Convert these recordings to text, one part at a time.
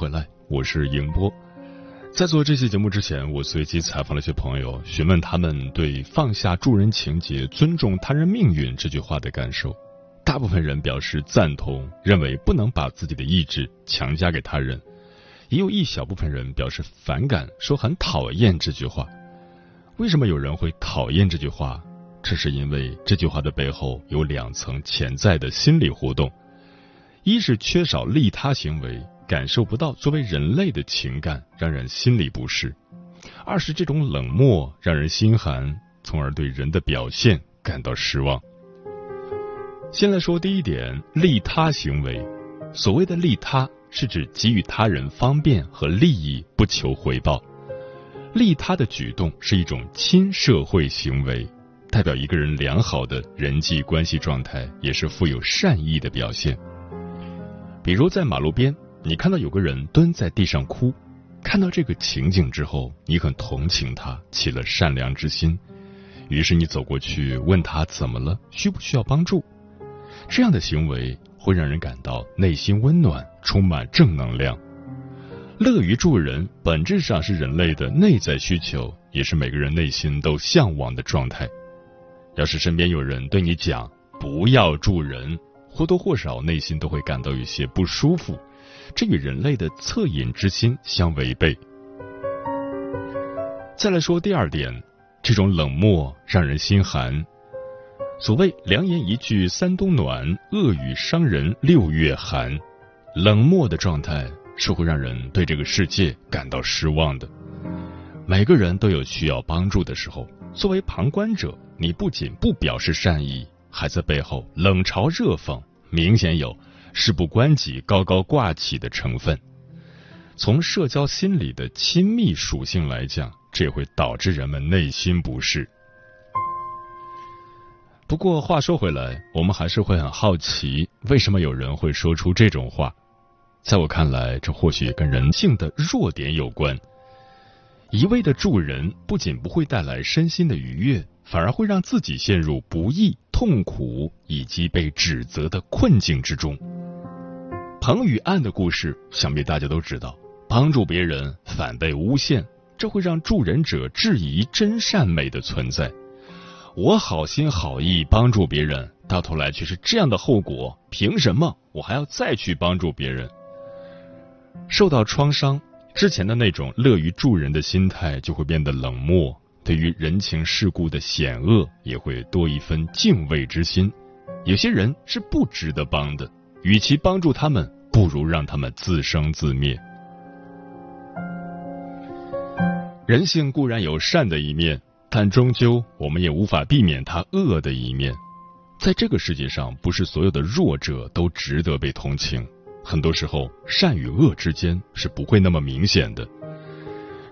回来，我是迎波。在做这期节目之前，我随机采访了一些朋友，询问他们对“放下助人情节，尊重他人命运”这句话的感受。大部分人表示赞同，认为不能把自己的意志强加给他人；也有一小部分人表示反感，说很讨厌这句话。为什么有人会讨厌这句话？这是因为这句话的背后有两层潜在的心理活动：一是缺少利他行为。感受不到作为人类的情感，让人心里不适；二是这种冷漠让人心寒，从而对人的表现感到失望。先来说第一点，利他行为。所谓的利他，是指给予他人方便和利益，不求回报。利他的举动是一种亲社会行为，代表一个人良好的人际关系状态，也是富有善意的表现。比如在马路边。你看到有个人蹲在地上哭，看到这个情景之后，你很同情他，起了善良之心，于是你走过去问他怎么了，需不需要帮助？这样的行为会让人感到内心温暖，充满正能量。乐于助人本质上是人类的内在需求，也是每个人内心都向往的状态。要是身边有人对你讲不要助人，或多或少内心都会感到有些不舒服。这与人类的恻隐之心相违背。再来说第二点，这种冷漠让人心寒。所谓“良言一句三冬暖，恶语伤人六月寒”，冷漠的状态是会让人对这个世界感到失望的。每个人都有需要帮助的时候，作为旁观者，你不仅不表示善意，还在背后冷嘲热讽，明显有。事不关己、高高挂起的成分，从社交心理的亲密属性来讲，这会导致人们内心不适。不过话说回来，我们还是会很好奇，为什么有人会说出这种话？在我看来，这或许跟人性的弱点有关。一味的助人，不仅不会带来身心的愉悦，反而会让自己陷入不易、痛苦以及被指责的困境之中。彭宇案的故事，想必大家都知道。帮助别人反被诬陷，这会让助人者质疑真善美的存在。我好心好意帮助别人，到头来却是这样的后果，凭什么我还要再去帮助别人？受到创伤之前的那种乐于助人的心态就会变得冷漠，对于人情世故的险恶也会多一分敬畏之心。有些人是不值得帮的。与其帮助他们，不如让他们自生自灭。人性固然有善的一面，但终究我们也无法避免它恶的一面。在这个世界上，不是所有的弱者都值得被同情。很多时候，善与恶之间是不会那么明显的。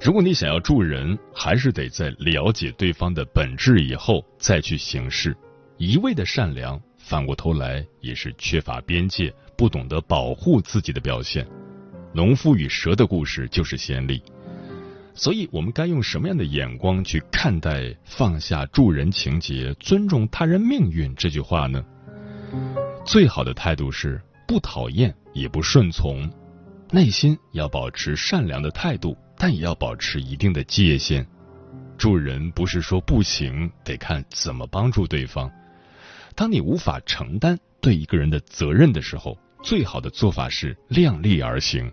如果你想要助人，还是得在了解对方的本质以后再去行事。一味的善良。反过头来也是缺乏边界、不懂得保护自己的表现。农夫与蛇的故事就是先例。所以，我们该用什么样的眼光去看待“放下助人情节，尊重他人命运”这句话呢？最好的态度是不讨厌也不顺从，内心要保持善良的态度，但也要保持一定的界限。助人不是说不行，得看怎么帮助对方。当你无法承担对一个人的责任的时候，最好的做法是量力而行。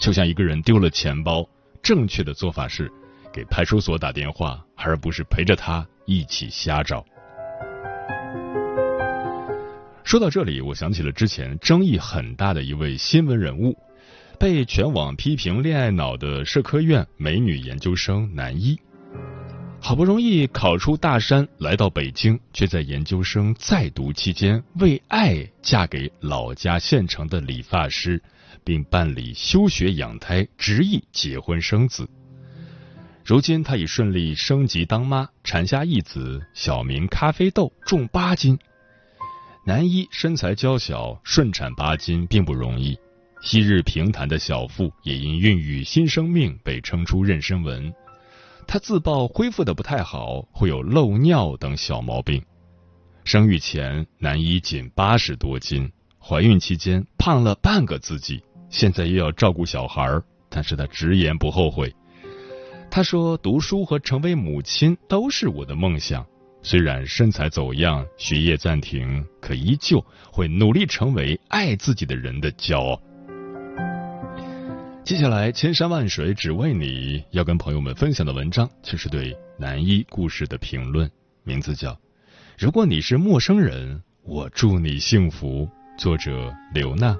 就像一个人丢了钱包，正确的做法是给派出所打电话，而不是陪着他一起瞎找。说到这里，我想起了之前争议很大的一位新闻人物，被全网批评恋爱脑的社科院美女研究生南一。好不容易考出大山，来到北京，却在研究生在读期间为爱嫁给老家县城的理发师，并办理休学养胎，执意结婚生子。如今，她已顺利升级当妈，产下一子，小名咖啡豆，重八斤。男一身材娇小，顺产八斤并不容易。昔日平坦的小腹也因孕育新生命被撑出妊娠纹。她自曝恢复的不太好，会有漏尿等小毛病。生育前，男一仅八十多斤，怀孕期间胖了半个自己，现在又要照顾小孩儿但是他直言不后悔。他说：“读书和成为母亲都是我的梦想，虽然身材走样，学业暂停，可依旧会努力成为爱自己的人的骄傲。”接下来，千山万水只为你要跟朋友们分享的文章，却是对男一故事的评论，名字叫《如果你是陌生人，我祝你幸福》，作者刘娜。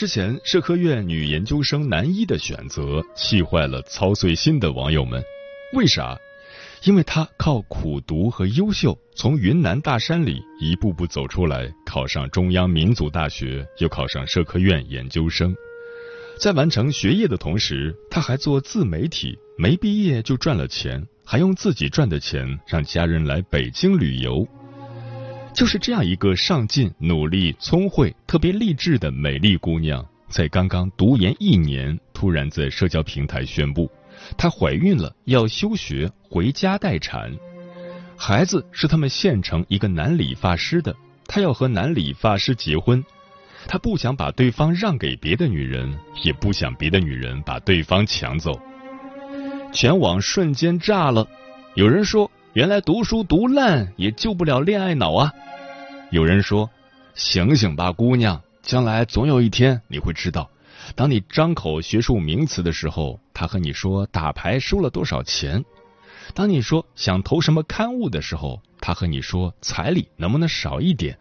之前社科院女研究生男一的选择气坏了操碎心的网友们，为啥？因为她靠苦读和优秀，从云南大山里一步步走出来，考上中央民族大学，又考上社科院研究生。在完成学业的同时，她还做自媒体，没毕业就赚了钱，还用自己赚的钱让家人来北京旅游。就是这样一个上进、努力、聪慧、特别励志的美丽姑娘，在刚刚读研一年，突然在社交平台宣布，她怀孕了，要休学回家待产。孩子是他们县城一个男理发师的，她要和男理发师结婚。她不想把对方让给别的女人，也不想别的女人把对方抢走。全网瞬间炸了，有人说。原来读书读烂也救不了恋爱脑啊！有人说：“醒醒吧，姑娘，将来总有一天你会知道，当你张口学术名词的时候，他和你说打牌输了多少钱；当你说想投什么刊物的时候，他和你说彩礼能不能少一点；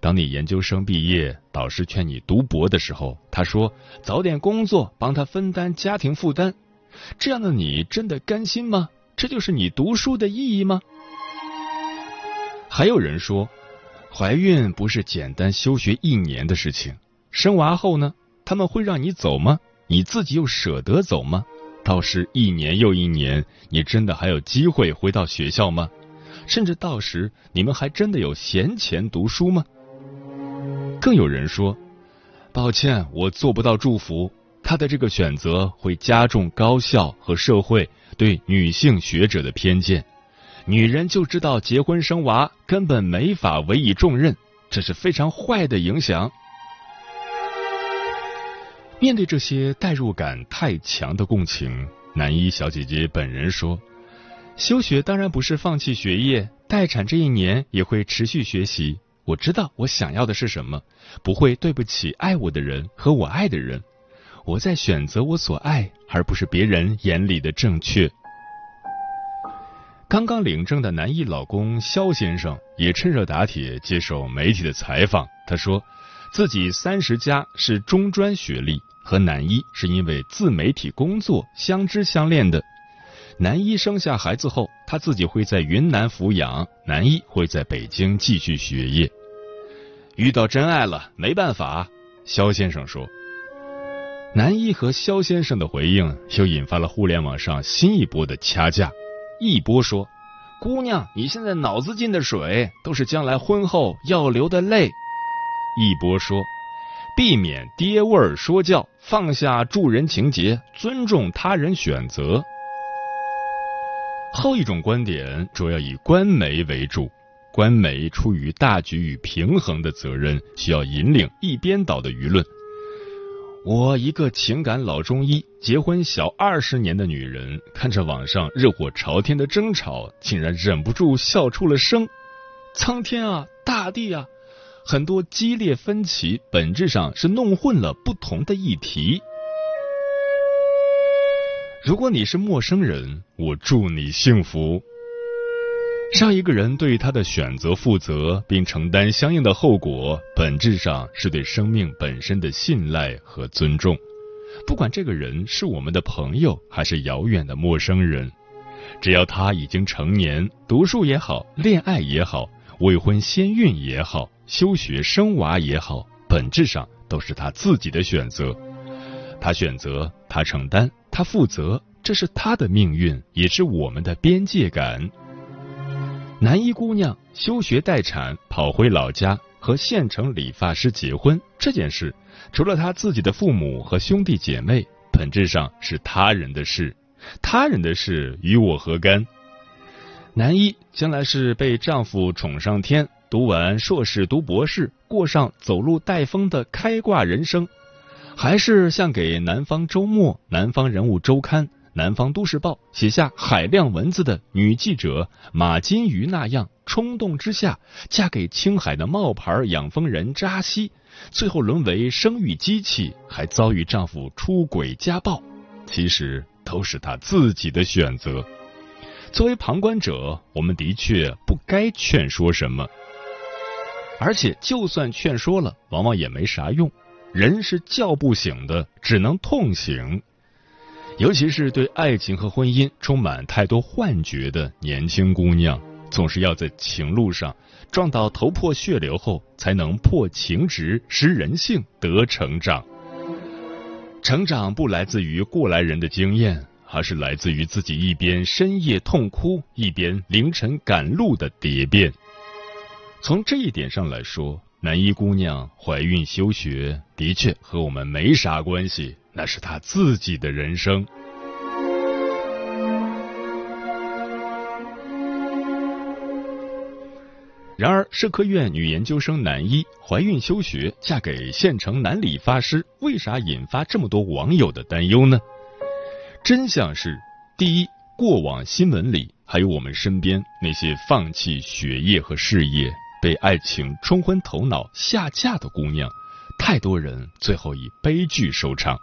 当你研究生毕业，导师劝你读博的时候，他说早点工作，帮他分担家庭负担。这样的你真的甘心吗？”这就是你读书的意义吗？还有人说，怀孕不是简单休学一年的事情。生娃后呢，他们会让你走吗？你自己又舍得走吗？到时一年又一年，你真的还有机会回到学校吗？甚至到时你们还真的有闲钱读书吗？更有人说，抱歉，我做不到祝福。他的这个选择会加重高校和社会对女性学者的偏见，女人就知道结婚生娃，根本没法委以重任，这是非常坏的影响。面对这些代入感太强的共情，南一小姐姐本人说：“休学当然不是放弃学业，待产这一年也会持续学习。我知道我想要的是什么，不会对不起爱我的人和我爱的人。”我在选择我所爱，而不是别人眼里的正确。刚刚领证的南艺老公肖先生也趁热打铁接受媒体的采访。他说，自己三十加是中专学历，和南一是因为自媒体工作相知相恋的。南一生下孩子后，他自己会在云南抚养，南一会在北京继续学业。遇到真爱了，没办法。肖先生说。南一和肖先生的回应又引发了互联网上新一波的掐架。一波说：“姑娘，你现在脑子进的水，都是将来婚后要流的泪。”一波说：“避免爹味儿说教，放下助人情节，尊重他人选择。”后一种观点主要以官媒为主，官媒出于大局与平衡的责任，需要引领一边倒的舆论。我一个情感老中医，结婚小二十年的女人，看着网上热火朝天的争吵，竟然忍不住笑出了声。苍天啊，大地啊，很多激烈分歧，本质上是弄混了不同的议题。如果你是陌生人，我祝你幸福。让一个人对他的选择负责，并承担相应的后果，本质上是对生命本身的信赖和尊重。不管这个人是我们的朋友，还是遥远的陌生人，只要他已经成年，读书也好，恋爱也好，未婚先孕也好，休学生娃也好，本质上都是他自己的选择。他选择，他承担，他负责，这是他的命运，也是我们的边界感。南一姑娘休学待产，跑回老家和县城理发师结婚这件事，除了她自己的父母和兄弟姐妹，本质上是他人的事。他人的事与我何干？南一将来是被丈夫宠上天，读完硕士读博士，过上走路带风的开挂人生，还是像给《南方周末》《南方人物周刊》？南方都市报写下海量文字的女记者马金鱼那样，冲动之下嫁给青海的冒牌养蜂人扎西，最后沦为生育机器，还遭遇丈夫出轨家暴，其实都是她自己的选择。作为旁观者，我们的确不该劝说什么，而且就算劝说了，往往也没啥用。人是叫不醒的，只能痛醒。尤其是对爱情和婚姻充满太多幻觉的年轻姑娘，总是要在情路上撞到头破血流后，才能破情执、识人性、得成长。成长不来自于过来人的经验，而是来自于自己一边深夜痛哭，一边凌晨赶路的蝶变。从这一点上来说，南一姑娘怀孕休学的确和我们没啥关系。那是他自己的人生。然而，社科院女研究生南一怀孕休学，嫁给县城男理发师，为啥引发这么多网友的担忧呢？真相是：第一，过往新闻里还有我们身边那些放弃学业和事业，被爱情冲昏头脑下嫁的姑娘，太多人最后以悲剧收场。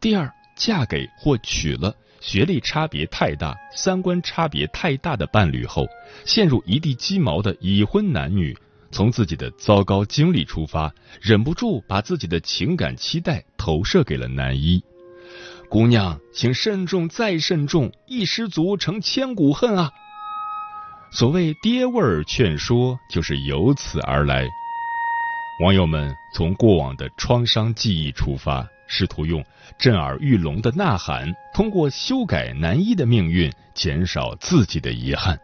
第二，嫁给或娶了学历差别太大、三观差别太大的伴侣后，陷入一地鸡毛的已婚男女，从自己的糟糕经历出发，忍不住把自己的情感期待投射给了男一。姑娘，请慎重再慎重，一失足成千古恨啊！所谓爹味儿劝说，就是由此而来。网友们从过往的创伤记忆出发。试图用震耳欲聋的呐喊，通过修改男一的命运，减少自己的遗憾。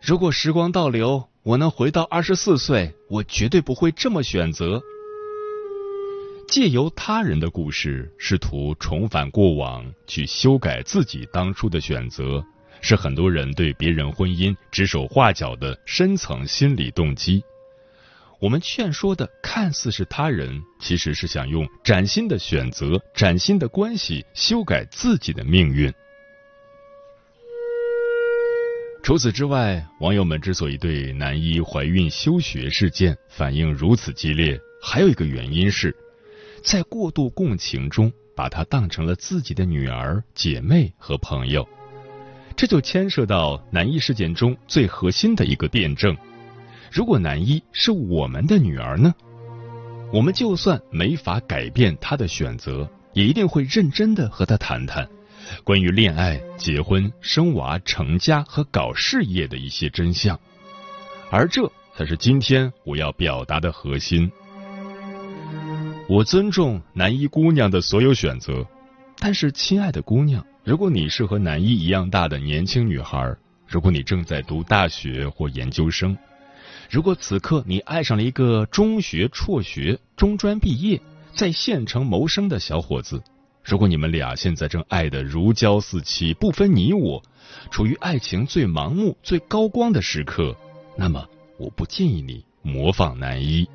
如果时光倒流，我能回到二十四岁，我绝对不会这么选择。借由他人的故事，试图重返过往，去修改自己当初的选择，是很多人对别人婚姻指手画脚的深层心理动机。我们劝说的看似是他人，其实是想用崭新的选择、崭新的关系修改自己的命运。除此之外，网友们之所以对男一怀孕休学事件反应如此激烈，还有一个原因是，在过度共情中，把她当成了自己的女儿、姐妹和朋友，这就牵涉到男一事件中最核心的一个辩证。如果男一是我们的女儿呢？我们就算没法改变她的选择，也一定会认真的和她谈谈关于恋爱、结婚、生娃、成家和搞事业的一些真相。而这才是今天我要表达的核心。我尊重男一姑娘的所有选择，但是，亲爱的姑娘，如果你是和男一一样大的年轻女孩，如果你正在读大学或研究生，如果此刻你爱上了一个中学辍学、中专毕业，在县城谋生的小伙子，如果你们俩现在正爱得如胶似漆、不分你我，处于爱情最盲目、最高光的时刻，那么我不建议你模仿男一，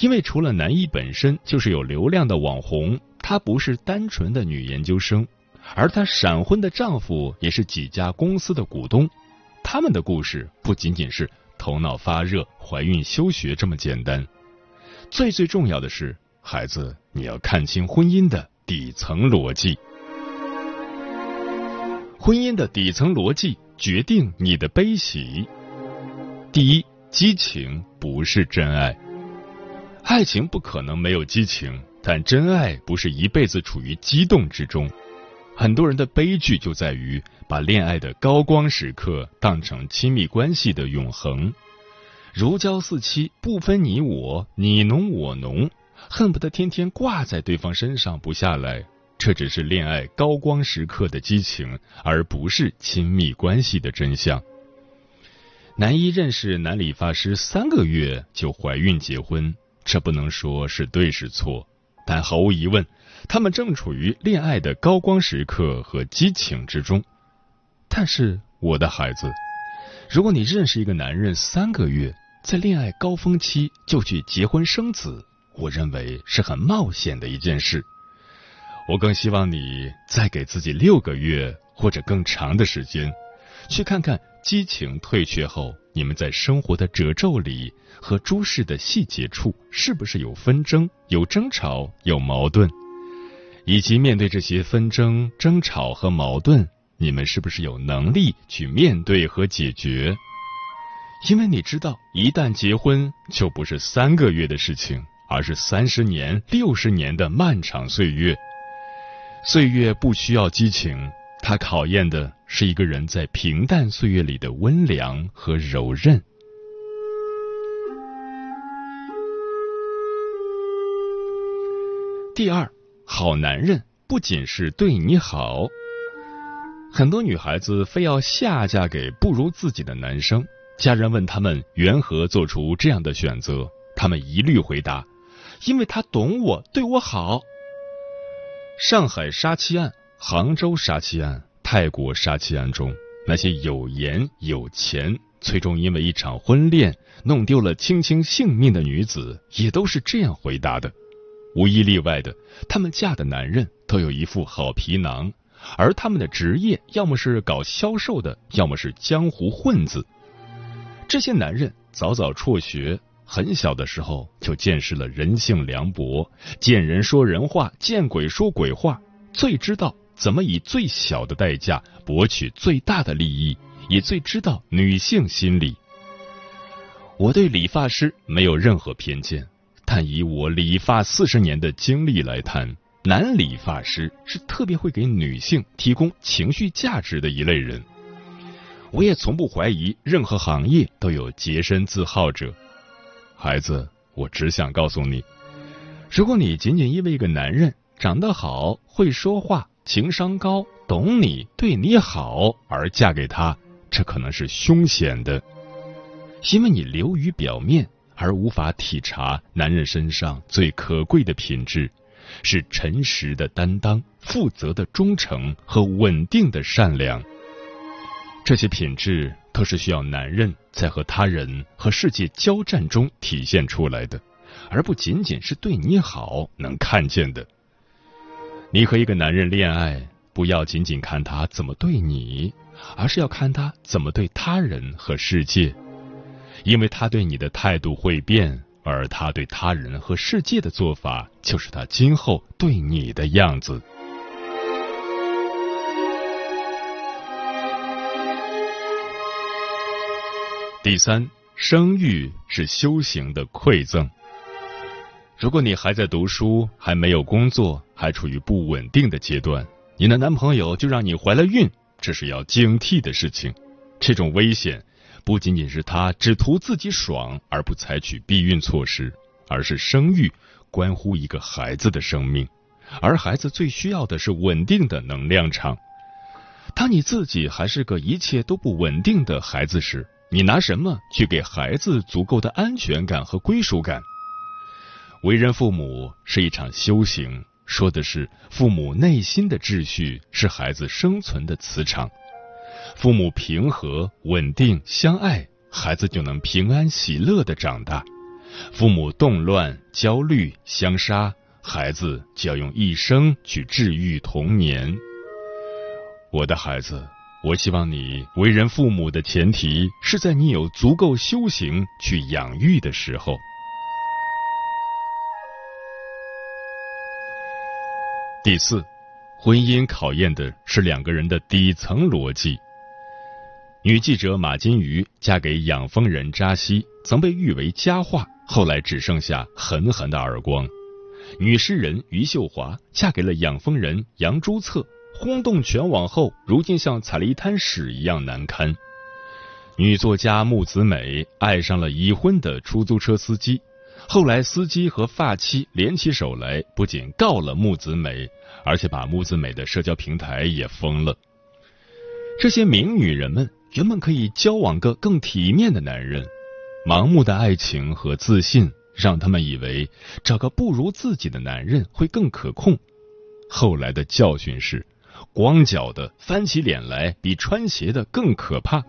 因为除了男一本身就是有流量的网红，他不是单纯的女研究生，而她闪婚的丈夫也是几家公司的股东。他们的故事不仅仅是头脑发热、怀孕休学这么简单，最最重要的是，孩子，你要看清婚姻的底层逻辑。婚姻的底层逻辑决定你的悲喜。第一，激情不是真爱。爱情不可能没有激情，但真爱不是一辈子处于激动之中。很多人的悲剧就在于把恋爱的高光时刻当成亲密关系的永恒，如胶似漆，不分你我，你侬我侬，恨不得天天挂在对方身上不下来。这只是恋爱高光时刻的激情，而不是亲密关系的真相。男一认识男理发师三个月就怀孕结婚。这不能说是对是错，但毫无疑问，他们正处于恋爱的高光时刻和激情之中。但是，我的孩子，如果你认识一个男人三个月，在恋爱高峰期就去结婚生子，我认为是很冒险的一件事。我更希望你再给自己六个月或者更长的时间，去看看激情退却后，你们在生活的褶皱里。和诸事的细节处，是不是有纷争、有争吵、有矛盾？以及面对这些纷争、争吵和矛盾，你们是不是有能力去面对和解决？因为你知道，一旦结婚，就不是三个月的事情，而是三十年、六十年的漫长岁月。岁月不需要激情，它考验的是一个人在平淡岁月里的温良和柔韧。第二，好男人不仅是对你好。很多女孩子非要下嫁给不如自己的男生，家人问他们缘何做出这样的选择，他们一律回答：因为他懂我，对我好。上海杀妻案、杭州杀妻案、泰国杀妻案中，那些有颜有钱，最终因为一场婚恋弄丢了卿卿性命的女子，也都是这样回答的。无一例外的，他们嫁的男人都有一副好皮囊，而他们的职业要么是搞销售的，要么是江湖混子。这些男人早早辍学，很小的时候就见识了人性凉薄，见人说人话，见鬼说鬼话，最知道怎么以最小的代价博取最大的利益，也最知道女性心理。我对理发师没有任何偏见。但以我理发四十年的经历来谈，男理发师是特别会给女性提供情绪价值的一类人。我也从不怀疑任何行业都有洁身自好者。孩子，我只想告诉你，如果你仅仅因为一个男人长得好、会说话、情商高、懂你、对你好而嫁给他，这可能是凶险的，因为你流于表面。而无法体察男人身上最可贵的品质，是诚实的担当、负责的忠诚和稳定的善良。这些品质都是需要男人在和他人和世界交战中体现出来的，而不仅仅是对你好能看见的。你和一个男人恋爱，不要仅仅看他怎么对你，而是要看他怎么对他人和世界。因为他对你的态度会变，而他对他人和世界的做法，就是他今后对你的样子。第三，生育是修行的馈赠。如果你还在读书，还没有工作，还处于不稳定的阶段，你的男朋友就让你怀了孕，这是要警惕的事情。这种危险。不仅仅是他只图自己爽而不采取避孕措施，而是生育关乎一个孩子的生命，而孩子最需要的是稳定的能量场。当你自己还是个一切都不稳定的孩子时，你拿什么去给孩子足够的安全感和归属感？为人父母是一场修行，说的是父母内心的秩序是孩子生存的磁场。父母平和、稳定、相爱，孩子就能平安喜乐的长大。父母动乱、焦虑、相杀，孩子就要用一生去治愈童年。我的孩子，我希望你为人父母的前提是在你有足够修行去养育的时候。第四，婚姻考验的是两个人的底层逻辑。女记者马金鱼嫁给养蜂人扎西，曾被誉为佳话，后来只剩下狠狠的耳光。女诗人余秀华嫁给了养蜂人杨朱策。轰动全网后，如今像踩了一滩屎一样难堪。女作家木子美爱上了已婚的出租车司机，后来司机和发妻联起手来，不仅告了木子美，而且把木子美的社交平台也封了。这些名女人们原本可以交往个更体面的男人，盲目的爱情和自信让他们以为找个不如自己的男人会更可控。后来的教训是。光脚的翻起脸来比穿鞋的更可怕。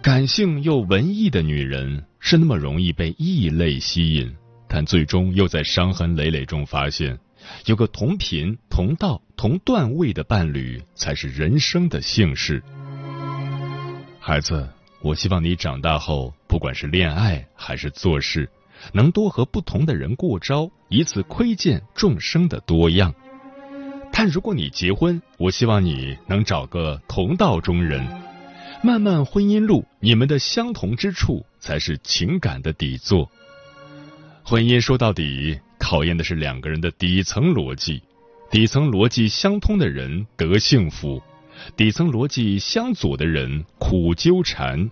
感性又文艺的女人是那么容易被异类吸引，但最终又在伤痕累累中发现，有个同频、同道、同段位的伴侣才是人生的幸事。孩子，我希望你长大后，不管是恋爱还是做事，能多和不同的人过招，以此窥见众生的多样。但如果你结婚，我希望你能找个同道中人。漫漫婚姻路，你们的相同之处才是情感的底座。婚姻说到底，考验的是两个人的底层逻辑。底层逻辑相通的人得幸福，底层逻辑相左的人苦纠缠。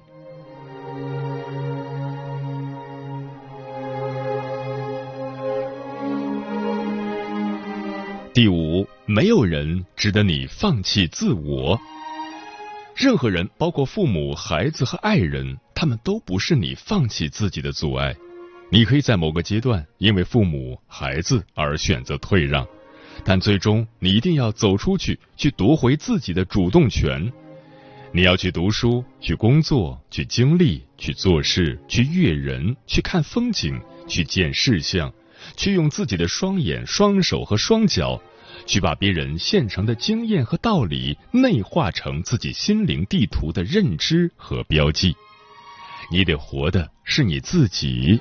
第五，没有人值得你放弃自我。任何人，包括父母、孩子和爱人，他们都不是你放弃自己的阻碍。你可以在某个阶段因为父母、孩子而选择退让，但最终你一定要走出去，去夺回自己的主动权。你要去读书，去工作，去经历，去做事，去阅人，去看风景，去见事项。去用自己的双眼、双手和双脚，去把别人现成的经验和道理内化成自己心灵地图的认知和标记。你得活的是你自己，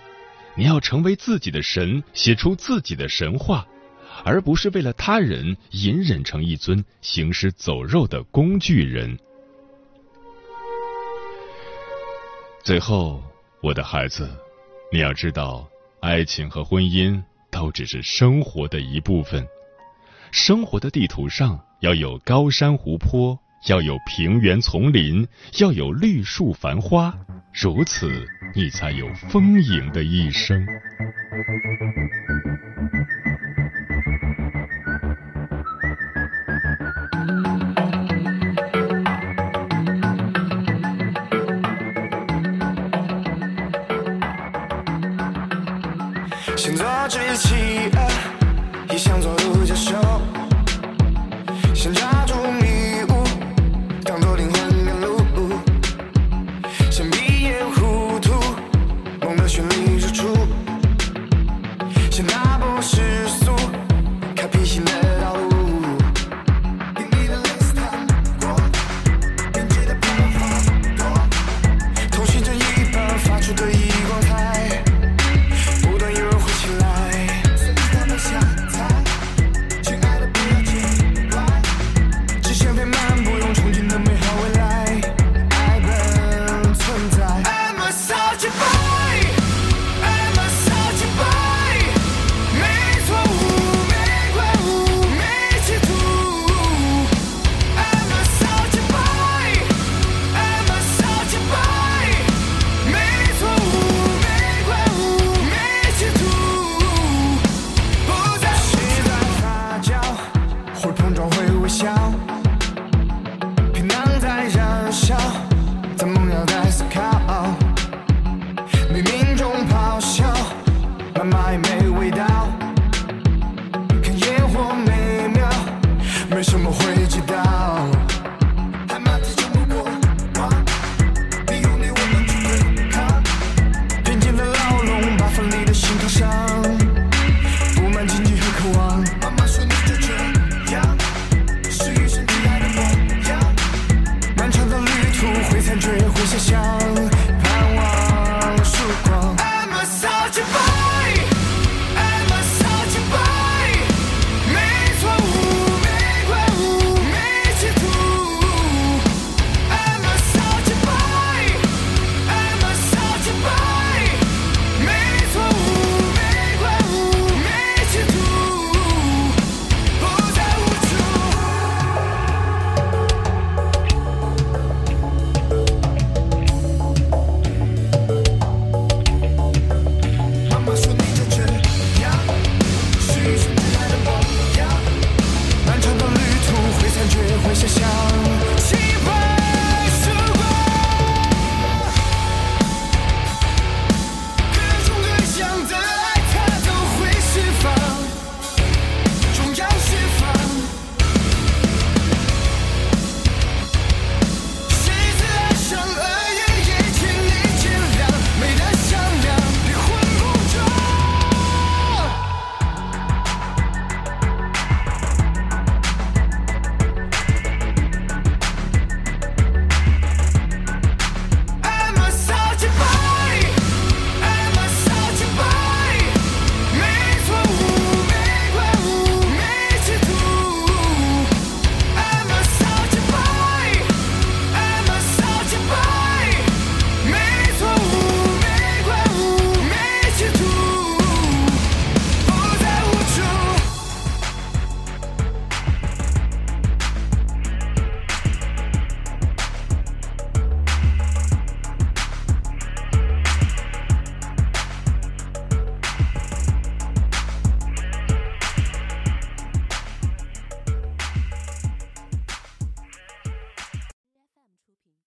你要成为自己的神，写出自己的神话，而不是为了他人隐忍成一尊行尸走肉的工具人。最后，我的孩子，你要知道。爱情和婚姻都只是生活的一部分，生活的地图上要有高山湖泊，要有平原丛林，要有绿树繁花，如此你才有丰盈的一生。却那不世俗，开辟新的。